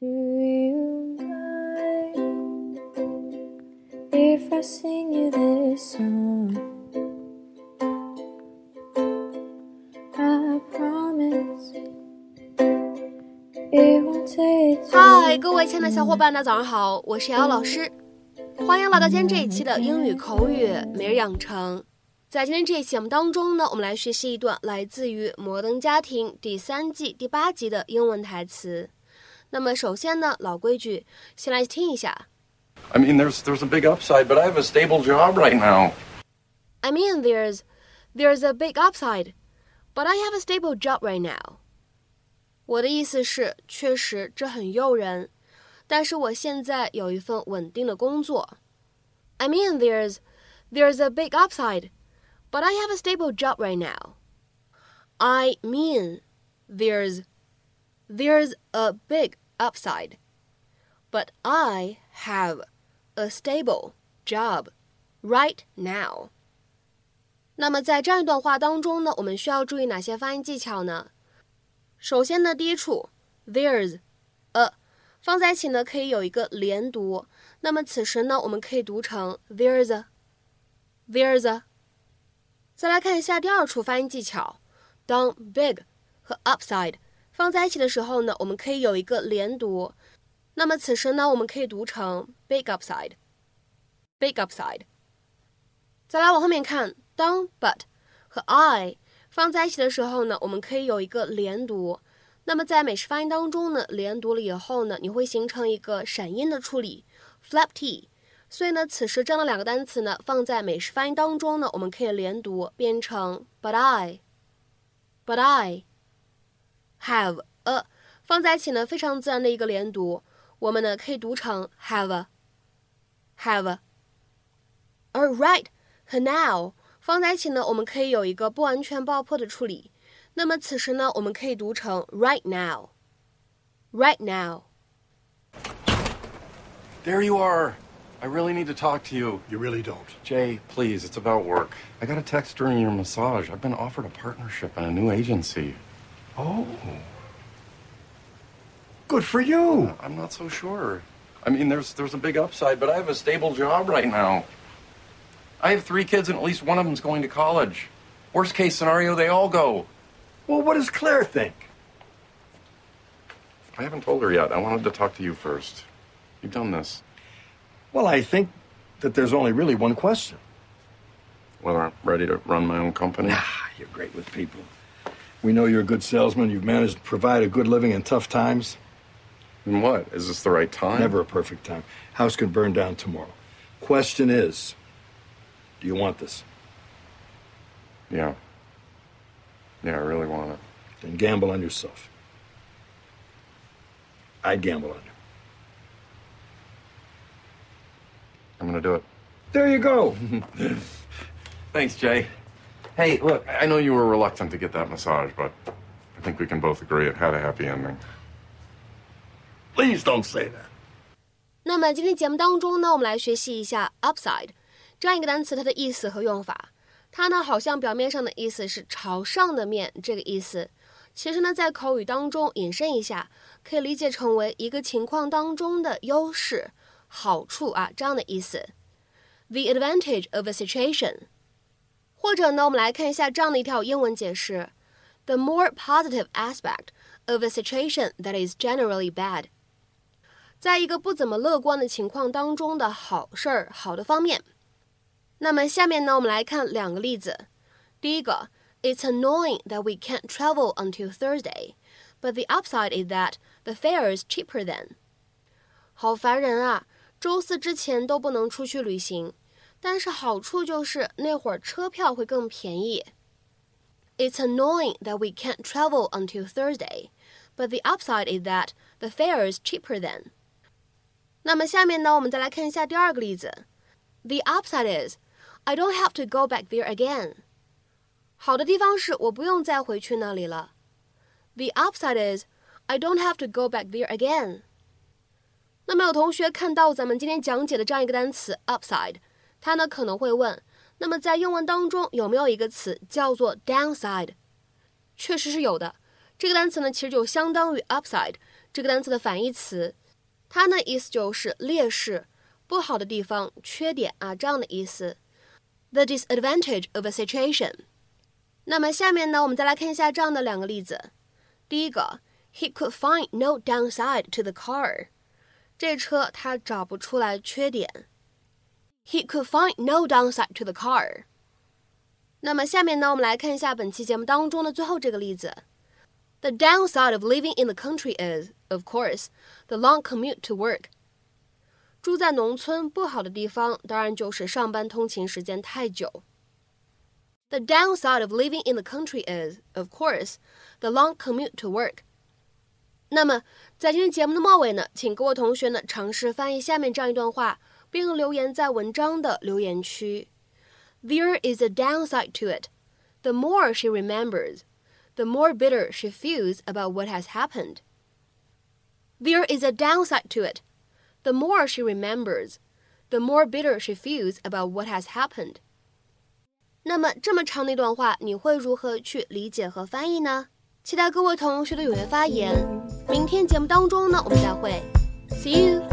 Do you mind if I sing you this song? I promise it won't take 嗨，各位亲爱的小伙伴，大家早上好，我是瑶瑶老师，欢迎来到今天这一期的英语口语每日养成。在今天这一期节目当中呢，我们来学习一段来自于《摩登家庭》第三季第八集的英文台词。那么首先呢，老规矩，先来听一下。 I mean, there's there's a big upside, but I have a stable job right now. I mean, there's there's a big upside, but I have a stable job right now. 我的意思是，确实这很诱人，但是我现在有一份稳定的工作。I mean, there's there's a big upside, but I have a stable job right now. I mean, there's there's a big upside, but I have a stable job right now. 那么在这样一段话当中呢，我们需要注意哪些发音技巧呢？首先呢，第一处 there's a 放在一起呢，可以有一个连读。那么此时呢，我们可以读成 there's a there's a。再来看一下第二处发音技巧，当 big 和 upside 放在一起的时候呢，我们可以有一个连读。那么此时呢，我们可以读成 big upside big upside。再来往后面看，当 but 和 I 放在一起的时候呢，我们可以有一个连读。那么在美式发音当中呢，连读了以后呢，你会形成一个闪音的处理，flap t。所以呢，此时这样的两个单词呢，放在美式发音当中呢，我们可以连读，变成 but I，but I have a 放在一起呢，非常自然的一个连读，我们呢可以读成 have a，have a。而 right 和 now 放在一起呢，我们可以有一个不完全爆破的处理。那么此时呢，我们可以读成 right now，right now。 There you are. I really need to talk to you. You really don't. Jay, please, it's about work. I got a text during your massage. I've been offered a partnership in a new agency. Oh. Good for you. I'm not so sure. I mean, there's there's a big upside, but I have a stable job right now. I have three kids, and at least one of them's going to college. Worst case scenario, they all go. Well, what does Claire think? I haven't told her yet. I wanted to talk to you first. You've done this. Well, I think that there's only really one question. Whether I'm ready to run my own company. Ah, you're great with people. We know you're a good salesman. You've managed to provide a good living in tough times. And what? Is this the right time? Never a perfect time. House can burn down tomorrow. Question is, do you want this? Yeah. Yeah, I really want it. Then gamble on yourself. I'd gamble on you. I'm gonna do it. There you go. Thanks, Jay. Hey, look, I know you were reluctant to get that massage, but I think we can both agree it had a happy ending. Please don't say that. 那么今天节目当中呢，我们来学习一下 upside 这样一个单词，它的意思和用法。它呢，好像表面上的意思是朝上的面这个意思，其实呢，在口语当中引申一下，可以理解成为一个情况当中的优势、好处啊这样的意思。The advantage of a situation， 或者呢，我们来看一下这样的一条英文解释：The more positive aspect of a situation that is generally bad。在一个不怎么乐观的情况当中的好事儿、好的方面。那么下面呢，我们来看两个例子。第一个，It's annoying that we can't travel until Thursday, but the upside is that the fare is cheaper then。好烦人啊，周四之前都不能出去旅行， 但是好处就是那会儿车票会更便宜。It's annoying that we can't travel until Thursday, but the upside is that the fare is cheaper then。那么下面呢，我们再来看一下第二个例子。The upside is I don't have to go back there again。好的地方是我不用再回去那里了。The upside is I don't have to go back there again。那么有同学看到咱们今天讲解的这样一个单词 upside， 他呢可能会问，那么在英文当中有没有一个词叫做 downside？确实是有的。这个单词呢其实就相当于 upside，这个单词的反义词，它呢意思就是劣势、不好的地方、缺点啊这样的意思。The disadvantage of a situation。那么下面呢，我们再来看一下这样的两个例子。第一个，He could find no downside to the car。这车他找不出来缺点。He could find no downside to the car。那么下面呢，我们来看一下本期节目当中的最后这个例子。The downside of living in the country is, of course, the long commute to work. 住在农村不好的地方，当然就是上班通勤时间太久。The downside of living in the country is, of course, the long commute to work. 那么，在今天节目的末尾呢，请各位同学呢尝试翻译下面这样一段话， 并留言在文章的留言区。There is a downside to it. The more she remembers, the more bitter she feels about what has happened. There is a downside to it. The more she remembers, the more bitter she feels about what has happened. 那么这么长的一段话，你会如何去理解和翻译呢？期待各位同学的踊跃发言。明天节目当中呢，我们再会。See you.